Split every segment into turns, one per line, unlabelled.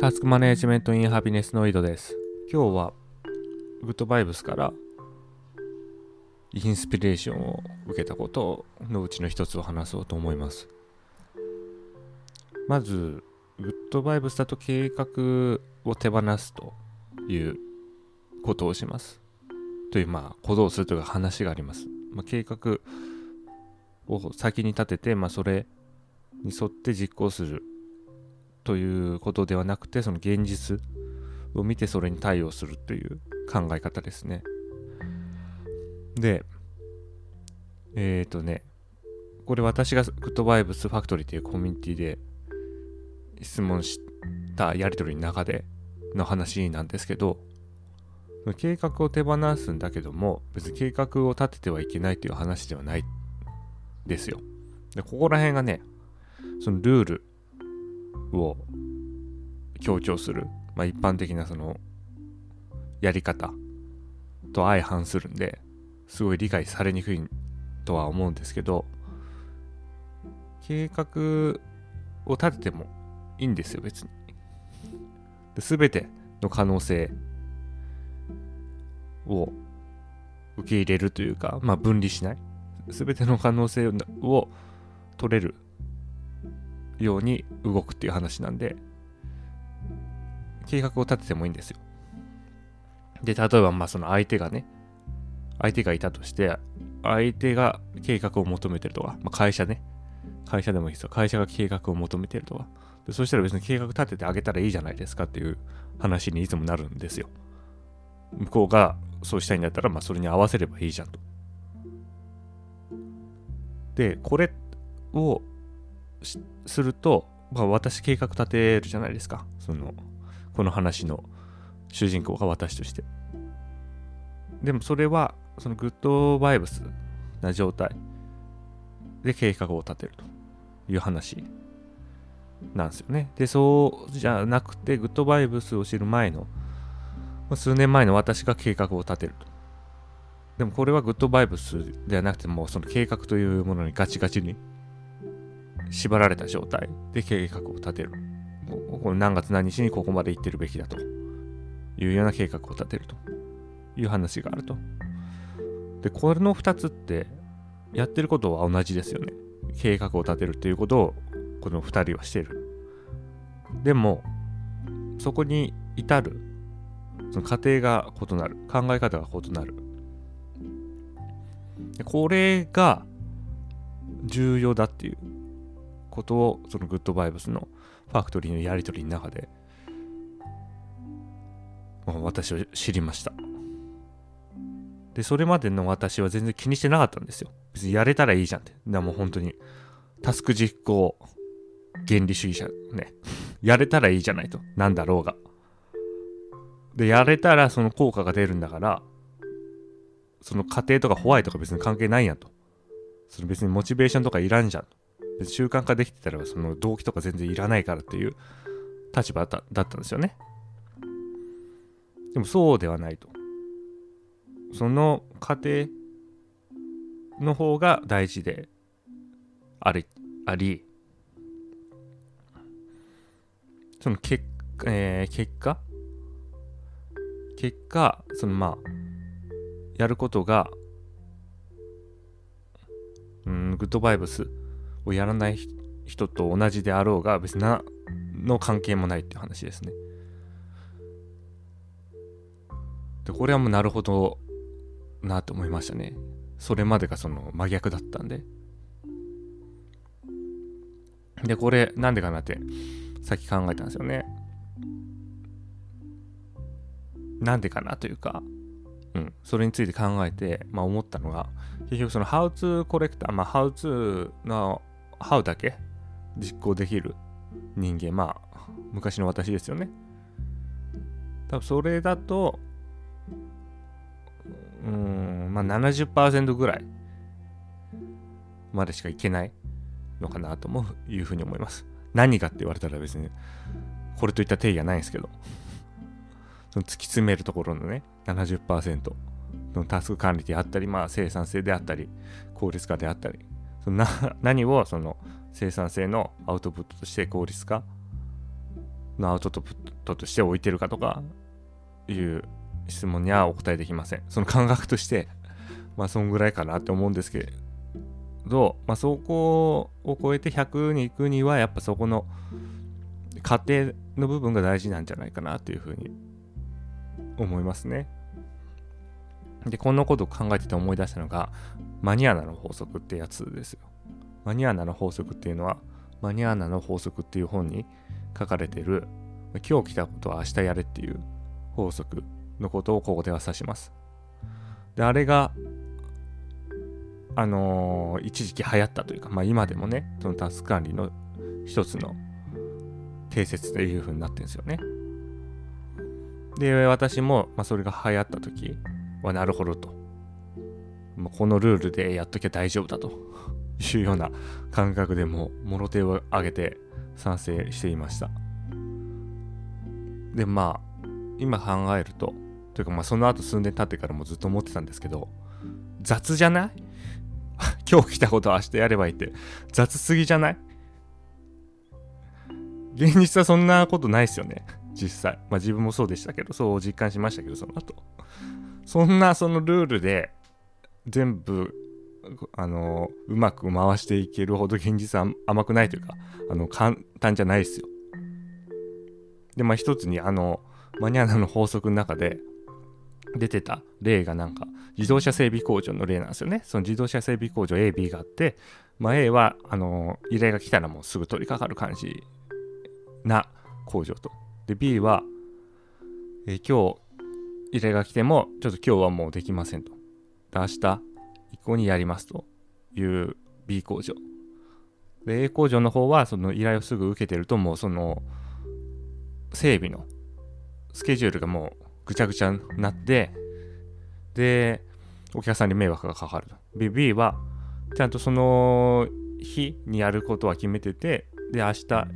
タスクマネジメントインハピネスの井戸です。今日はグッドバイブスからインスピレーションを受けたことのうちの一つを話そうと思います。まず、グッドバイブスだと計画を手放すということをします。という、まあ、ことをするという話があります。まあ、計画を先に立てて、まあ、それに沿って実行するということではなくてその現実を見てそれに対応するという考え方ですね。でえっ、ー、とねこれ私がグッドバイブスファクトリーというコミュニティで質問したやり取りの中での話なんですけど計画を手放すんだけども別に計画を立ててはいけないという話ではないですよ。でここら辺がねそのルールを強調する、まあ、一般的なそのやり方と相反するんですごい理解されにくいとは思うんですけど計画を立ててもいいんですよ別に。全ての可能性を受け入れるというか、まあ、分離しない。全ての可能性を取れるように動くっていう話なんで、計画を立ててもいいんですよ。で、例えば、まあその相手がね、相手がいたとして、相手が計画を求めてるとか、まあ、会社ね、会社でもいいですよ。会社が計画を求めてるとか。でそしたら別に計画立ててあげたらいいじゃないですかっていう話にいつもなるんですよ。向こうがそうしたいんだったら、まあそれに合わせればいいじゃんと。で、これをすると、まあ、私計画立てるじゃないですか。そのこの話の主人公が私として。でもそれはそのグッドバイブスな状態で計画を立てるという話なんですよね。でそうじゃなくてグッドバイブスを知る前の数年前の私が計画を立てると。でもこれはグッドバイブスではなくてもうその計画というものにガチガチに縛られた状態で計画を立てる。この何月何日にここまで行ってるべきだというような計画を立てるという話があると。で、この2つってやってることは同じですよね。計画を立てるっていうことをこの2人はしてる。でも、そこに至るその過程が異なる。考え方が異なる。これが重要だっていうことをそのグッドバイブスのファクトリーのやり取りの中で私は知りました。でそれまでの私は全然気にしてなかったんですよ。別にやれたらいいじゃんって。だもう本当にタスク実行原理主義者ね。やれたらいいじゃないと。なんだろうが。でやれたらその効果が出るんだからその過程とかホワイトとか別に関係ないやんと。その別にモチベーションとかいらんじゃん習慣化できてたらその動機とか全然いらないからっていう立場だったんですよね。でもそうではないと。その過程の方が大事でありあり。その結,、えー、結果？結果そのまあやることがうんグッドバイブスをやらない人と同じであろうが別に何の関係もないっていう話ですね。でこれはもうなるほどなと思いましたね。それまでがその真逆だったんで。で、これなんでかなってさっき考えたんですよね。なんでかなというか、うん、それについて考えて、まあ、思ったのが、結局その How to コレクター、まあ、How to の How だけ？実行できる？人間、まあ、昔の私ですよね。多分それだと、うん、まあ70%ぐらいまでしかいけないのかなともいうふうに思います。何かって言われたら別にこれといった定義はないんですけど、その突き詰めるところのね、70%のタスク管理であったり、まあ生産性であったり、効率化であったり、そのな 何をその生産性のアウトプットとして効率化のアウトプットとして置いてるかとかいう質問にはお答えできません。その感覚として、まあそんぐらいかなって思うんですけど、まあそこを超えて100に行くにはやっぱそこの過程の部分が大事なんじゃないかなっていうふうに思いますね。で、こんなことを考えてて思い出したのが、マニアナの法則ってやつですよ。マニアナの法則っていうのは、マニアナの法則っていう本に書かれてる、今日来たことは明日やれっていう法則のことをここでは指します。で、あれが、あのー、一時期流行ったというか、まあ今でもね、そのタスク管理の一つの定説という風になってるんですよね。で、私も、まあ、それが流行った時はなるほどと。ま、このルールでやっときゃ大丈夫だと いうような感覚でもう、もろ手を挙げて賛成していました。で、まあ、今考えると、というかまあその後数年経ってからもずっと思ってたんですけど、雑じゃない？今日来たことは明日やればいいって、雑すぎじゃない？現実はそんなことないですよね。実際。まあ自分もそうでしたけど、そう実感しましたけど、その後。そんなそのルールで全部、あの、うまく回していけるほど現実は甘くないというか、あの、簡単じゃないですよ。で、まあ一つに、あの、マニアナの法則の中で、出てた例がなんか自動車整備工場の例なんですよね。その自動車整備工場 A、B があって、まあ、A はあの依頼が来たらもうすぐ取り掛かる感じな工場と。で、B は、え、今日依頼が来てもちょっと今日はもうできませんと。明日以降にやりますという B 工場。で、A 工場の方はその依頼をすぐ受けてるともうその整備のスケジュールがもうぐちゃぐちゃになって、で、お客さんに迷惑がかかると。B は、ちゃんとその日にやることは決めてて、で、明日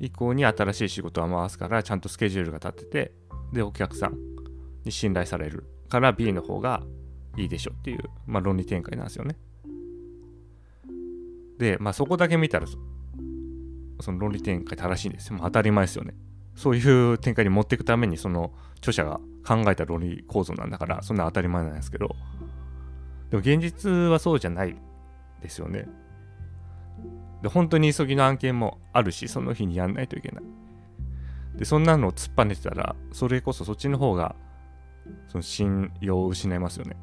以降に新しい仕事は回すから、ちゃんとスケジュールが立ってて、で、お客さんに信頼されるから B の方がいいでしょっていう、まあ、論理展開なんですよね。で、まあ、そこだけ見たら、その論理展開正しいんですよ。当たり前ですよね。そういう展開に持っていくためにその著者が考えた論理構造なんだからそんな当たり前なんですけどでも現実はそうじゃないですよねで本当に急ぎの案件もあるしその日にやんないといけないでそんなのを突っぱねてたらそれこそそっちの方がその信用を失いますよね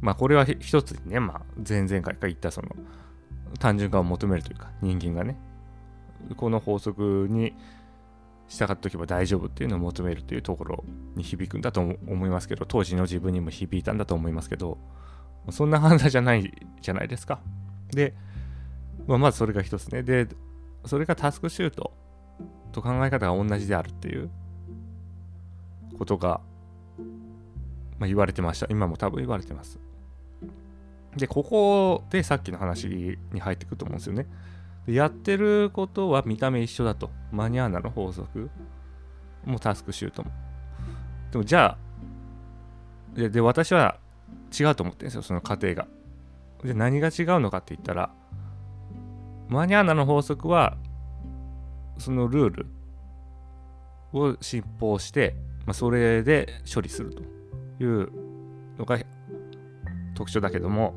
まあこれは一つにねまあ前々回から言ったその単純化を求めるというか人間がねこの法則に従っておけば大丈夫っていうのを求めるというところに響くんだと思いますけど、当時の自分にも響いたんだと思いますけど、そんな判断じゃないじゃないですか。で、まあ、まずそれが一つね。で、それがタスクシュートと考え方が同じであるっていうことが、まあ、言われてました。今も多分言われてます。で、ここでさっきの話に入ってくると思うんですよね。やってることは見た目一緒だと。マニアーナの法則もタスクシュートも。でもじゃあ、でで私は違うと思ってるんですよ、その過程が。で、何が違うのかって言ったら、マニアーナの法則は、そのルールを信奉して、まあ、それで処理するというのが特徴だけども、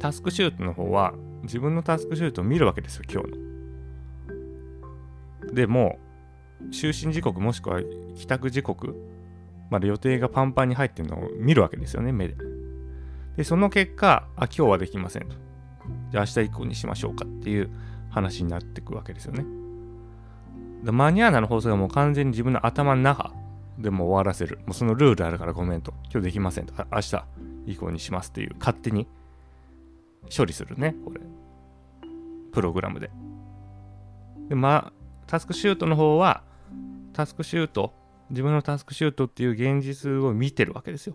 タスクシュートの方は、自分のタスクシュートを見るわけですよ、今日の。でも就寝時刻もしくは帰宅時刻まで予定がパンパンに入ってるのを見るわけですよね、目で。で、その結果、あ、今日はできませんと。じゃあ明日以降にしましょうかっていう話になっていくわけですよね。マニアーナの法則はもう完全に自分の頭の中でも終わらせる。もうそのルールあるからごめんと。今日できませんと。明日以降にしますっていう勝手に処理するね、これ。プログラムで。で、まあ、タスクシュートの方は、タスクシュート、自分のタスクシュートっていう現実を見てるわけですよ。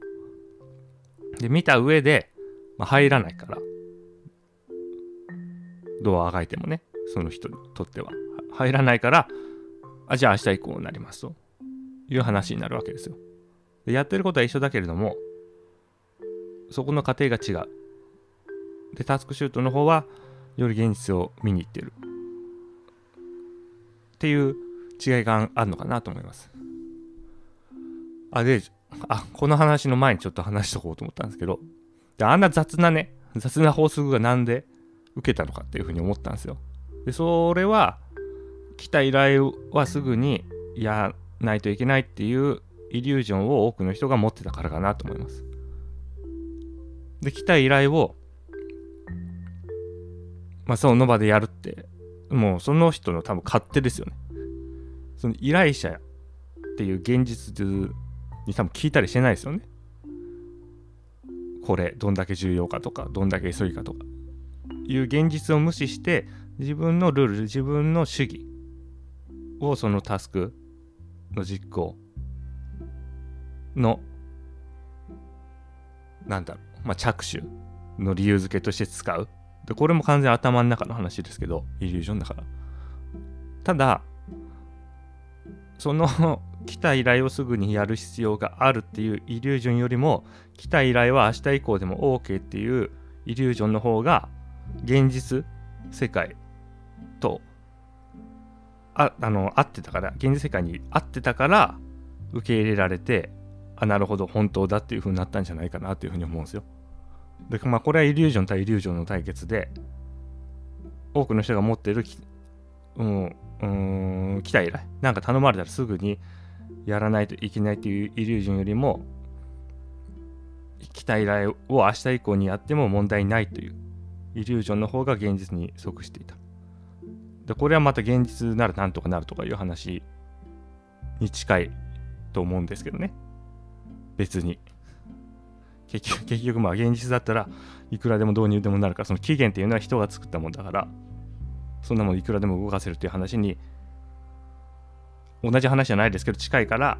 で、見た上で、まあ、入らないから、ドアあがいてもね、その人にとっては。入らないから、あ、じゃあ明日以降になりますという話になるわけですよ。でやってることは一緒だけれども、そこの過程が違う。で、タスクシュートの方は、より現実を見に行ってる。っていう違いがあるのかなと思いますあであこの話の前にちょっと話しとこうと思ったんですけどであんな雑なね雑な法則がなんで受けたのかっていうふうに思ったんですよでそれは来た依頼はすぐにやないといけないっていうイリュージョンを多くの人が持ってたからかなと思います。で来た依頼をまあその場でやるってもうその人の多分勝手ですよね。その依頼者っていう現実に多分聞いたりしてないですよね。これどんだけ重要かとかどんだけ急ぎかとか。いう現実を無視して自分のルール自分の主義をそのタスクの実行のなんだろう、まあ、着手の理由付けとして使う。でこれも完全頭の中の話ですけどイリュージョンだから。ただその 来た依頼をすぐにやる必要があるっていうイリュージョンよりも来た依頼は明日以降でも OK っていうイリュージョンの方が現実世界とああの合ってたから現実世界に合ってたから受け入れられてあなるほど本当だっていう風になったんじゃないかなっていうふうに思うんですよ。でまあこれはイリュージョン対イリュージョンの対決で多くの人が持ってるうんうん来た依頼なんか頼まれたらすぐにやらないといけないっていうイリュージョンよりも来た依頼を明日以降にやっても問題ないというイリュージョンの方が現実に即していた。でこれはまた現実ならなんとかなるとかいう話に近いと思うんですけどね。別に。結局、結局まあ現実だったらいくらでも導入でもなるから、その期限っていうのは人が作ったもんだから、そんなもんいくらでも動かせるっていう話に、同じ話じゃないですけど、近いから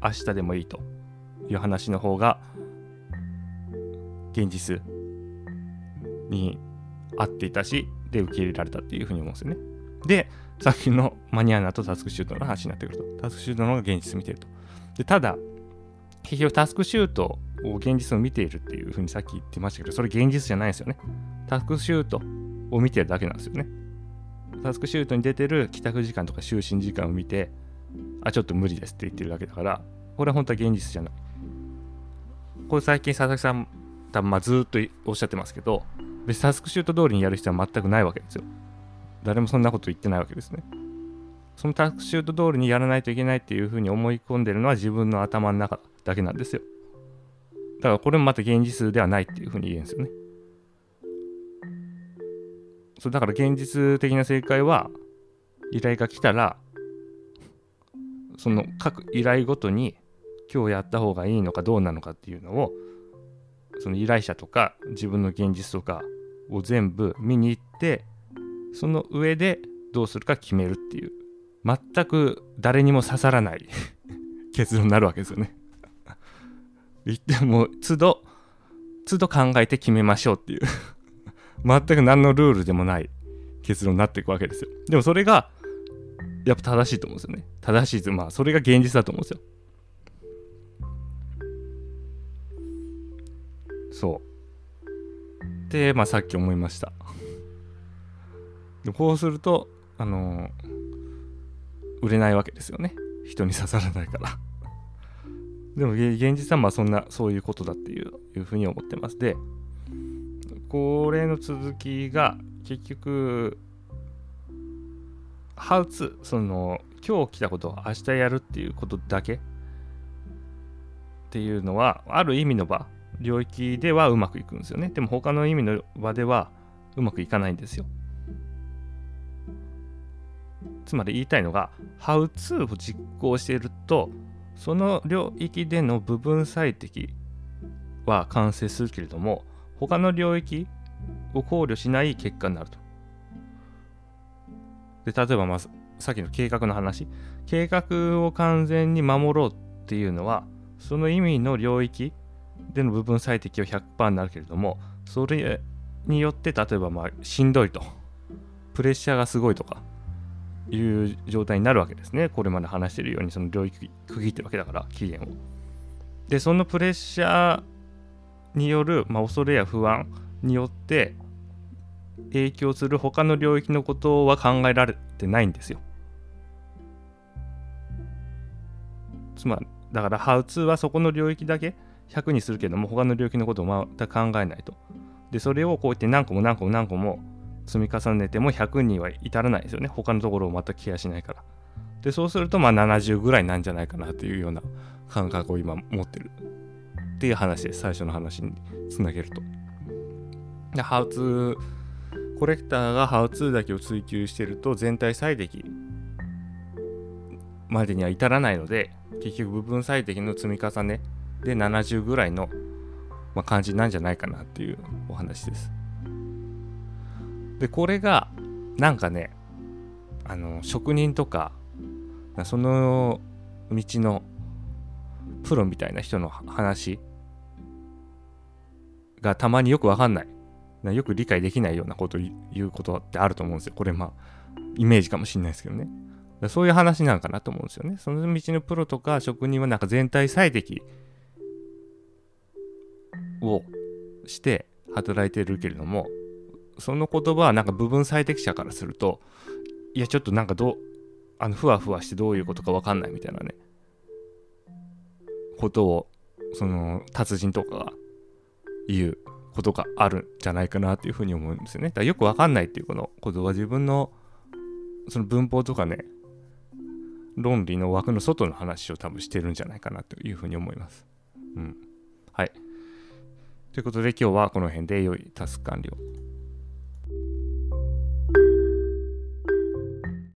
明日でもいいという話の方が、現実に合っていたし、で受け入れられたっていうふうに思うんですよね。で、さっきのマニアーナとタスクシュートの話になってくると、タスクシュートの方が現実を見てると。で、ただ、結局タスクシュートを現実を見ているっていうふうにさっき言ってましたけど、それ現実じゃないですよね。タスクシュートを見てるだけなんですよね。タスクシュートに出てる帰宅時間とか就寝時間を見て、あ、ちょっと無理ですって言ってるだけだから、これは本当は現実じゃない。これ最近佐々木さん、多分まずっとおっしゃってますけど、別にタスクシュート通りにやる必要は全くないわけですよ。誰もそんなこと言ってないわけですね。そのタクシュート通りにやらないといけないっていうふうに思い込んでるのは自分の頭の中だけなんですよ。だからこれもまた現実ではないっていうふうに言えるんですよね。そうだから現実的な正解は依頼が来たらその各依頼ごとに今日やった方がいいのかどうなのかっていうのをその依頼者とか自分の現実とかを全部見に行ってその上でどうするか決めるっていう。全く誰にも刺さらない。結論になるわけですよね。言っても都度都度考えて決めましょうっていう。全く何のルールでもない。結論になっていくわけですよ。でもそれがやっぱ正しいと思うんですよね。正しいまあそれが現実だと思うんですよ。そう。でまあさっき思いました。でこうするとあの、売れないわけですよね。人に刺さらないから。でも現実はまあそんなそういうことだっていういうふうに思ってます。でこれの続きが結局 How to その今日来たことを明日やるっていうことだけ？っていうのはある意味の場領域ではうまくいくんですよね。でも他の意味の場ではうまくいかないんですよ。つまり言いたいのが How to を実行しているとその領域での部分最適は完成するけれども他の領域を考慮しない結果になると。で例えば、まあ、さっきの計画の話。計画を完全に守ろうっていうのはその意味の領域での部分最適は100%になるけれどもそれによって例えばまあしんどいと。プレッシャーがすごいとか。いう状態になるわけですね。これまで話してるようにその領域区切ってるわけだから期限を。でそのプレッシャーによる、まあ、恐れや不安によって影響する他の領域のことは考えられてないんですよ。つまりだからハウツーはそこの領域だけ100にするけども他の領域のことを全く考えないと。でそれをこうやって何個も何個も何個も積み重ねても100には至らないですよね。他のところを全くケアしないから。でそうするとまあ70ぐらいなんじゃないかなというような感覚を今持ってる。っていう話です。最初の話につなげると。でハウツーコレクターがハウツーだけを追求してると全体最適までには至らないので結局部分最適の積み重ねで70ぐらいの、まあ、感じなんじゃないかなっていうお話です。でこれがなんかねあの職人とかその道のプロみたいな人の話がたまによくわかんない。よく理解できないようなことを言うことってあると思うんですよ。これまあイメージかもしれないですけどね。そういう話なのかなと思うんですよね。その道のプロとか職人はなんか全体最適をして働いてるけれどもその言葉はなんか部分最適者からするといやちょっとなんかどうあのふわふわしてどういうことか分かんないみたいなねことをその達人とかが言うことがあるんじゃないかなっていうふうに思うんですよね。だからよく分かんないっていうこのことは自分のその文法とかね論理の枠の外の話を多分してるんじゃないかなというふうに思います。うん。はい。ということで今日はこの辺で良いタスク完了。